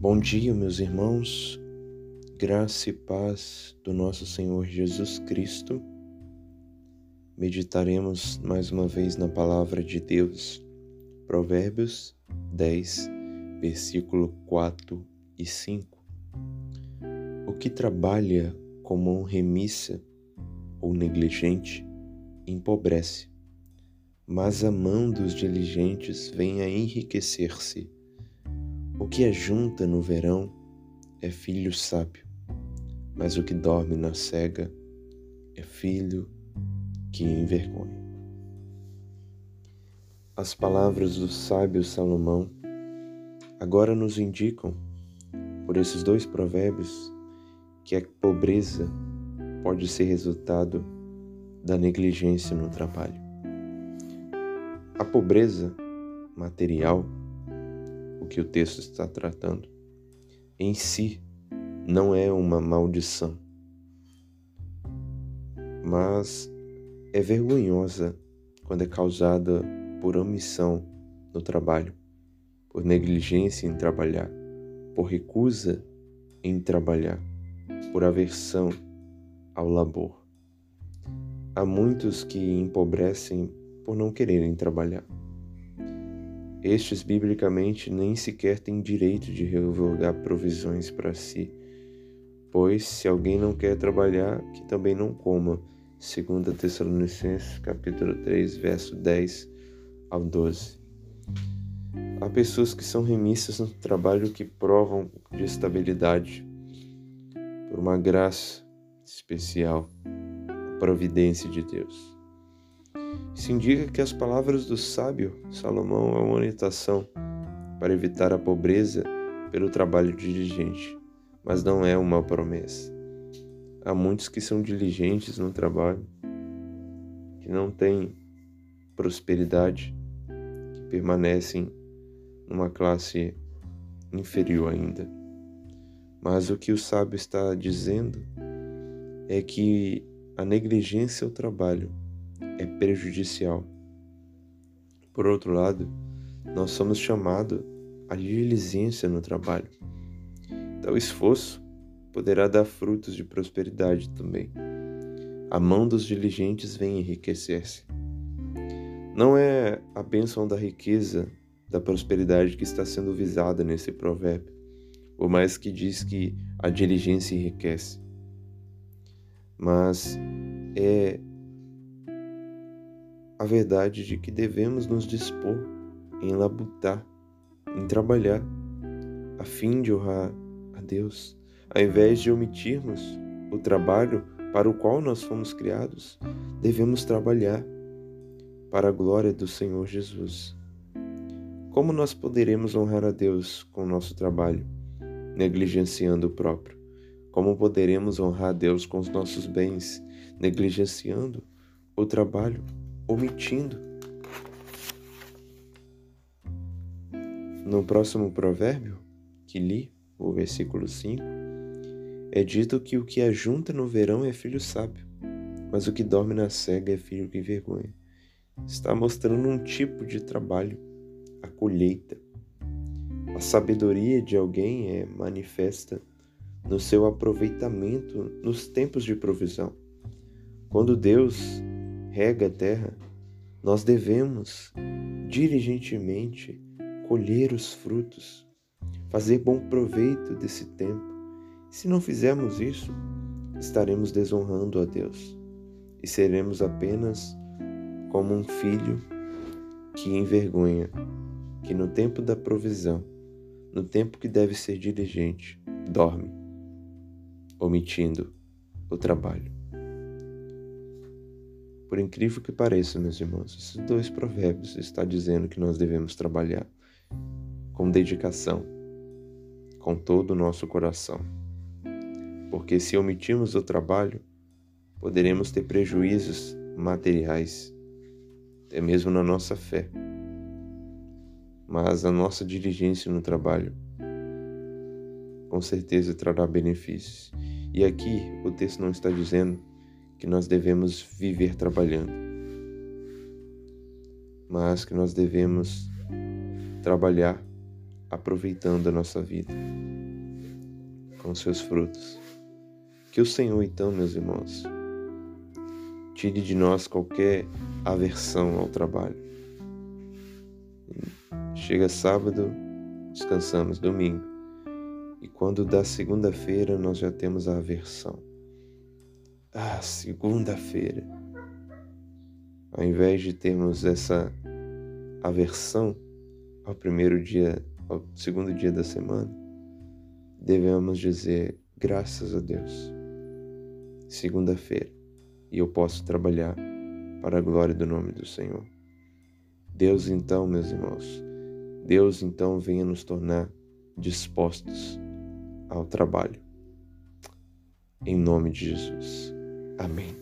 Bom dia, meus irmãos, graça e paz do nosso Senhor Jesus Cristo. Meditaremos mais uma vez na palavra de Deus, Provérbios 10, versículo 4 e 5. O que trabalha com mão remissa ou negligente empobrece, mas a mão dos diligentes vem a enriquecer-se. O que ajunta no verão é filho sábio, mas o que dorme na cega é filho que envergonha. As palavras do sábio Salomão agora nos indicam, por esses dois provérbios, que a pobreza pode ser resultado da negligência no trabalho. A pobreza material que o texto está tratando, em si não é uma maldição, mas é vergonhosa quando é causada por omissão no trabalho, por negligência em trabalhar, por recusa em trabalhar, por aversão ao labor. Há muitos que empobrecem por não quererem trabalhar. Estes, biblicamente, nem sequer têm direito de revogar provisões para si, pois se alguém não quer trabalhar, que também não coma. 2 Tessalonicenses capítulo 3, verso 10 ao 12. Há pessoas que são remissas no trabalho que provam de estabilidade por uma graça especial, a providência de Deus. Isso indica que as palavras do sábio Salomão é uma orientação para evitar a pobreza pelo trabalho diligente, mas não é uma promessa. Há muitos que são diligentes no trabalho, que não têm prosperidade, que permanecem numa classe inferior ainda. Mas o que o sábio está dizendo é que a negligência ao trabalho é prejudicial. Por outro lado, nós somos chamados à diligência no trabalho. Tal esforço poderá dar frutos de prosperidade também. A mão dos diligentes vem enriquecer-se. Não é a bênção da riqueza, da prosperidade que está sendo visada nesse provérbio, por mais que diz que a diligência enriquece. Mas é a verdade de que devemos nos dispor em labutar, em trabalhar, a fim de honrar a Deus, ao invés de omitirmos o trabalho para o qual nós fomos criados, devemos trabalhar para a glória do Senhor Jesus. Como nós poderemos honrar a Deus com o nosso trabalho, negligenciando o próprio? Como poderemos honrar a Deus com os nossos bens, negligenciando o trabalho? Omitindo. No próximo provérbio que li, o versículo 5, é dito que o que ajunta no verão é filho sábio, mas o que dorme na cega é filho que envergonha. Está mostrando um tipo de trabalho, a colheita. A sabedoria de alguém é manifesta no seu aproveitamento nos tempos de provisão. Quando Deus rega a terra, nós devemos diligentemente colher os frutos, fazer bom proveito desse tempo. Se não fizermos isso, estaremos desonrando a Deus e seremos apenas como um filho que envergonha, que no tempo da provisão, no tempo que deve ser diligente, dorme, omitindo o trabalho. Por incrível que pareça, meus irmãos, esses dois provérbios está dizendo que nós devemos trabalhar com dedicação, com todo o nosso coração. Porque se omitirmos o trabalho, poderemos ter prejuízos materiais, até mesmo na nossa fé. Mas a nossa diligência no trabalho com certeza trará benefícios. E aqui o texto não está dizendo que nós devemos viver trabalhando, mas que nós devemos trabalhar aproveitando a nossa vida com seus frutos. Que o Senhor, então, meus irmãos, tire de nós qualquer aversão ao trabalho. Chega sábado, descansamos domingo. E quando dá segunda-feira, nós já temos a aversão. Ah, segunda-feira. Ao invés de termos essa aversão ao primeiro dia, ao segundo dia da semana, devemos dizer graças a Deus. Segunda-feira, e eu posso trabalhar para a glória do nome do Senhor. Deus, então, meus irmãos, Deus, então, venha nos tornar dispostos ao trabalho. Em nome de Jesus. Amém.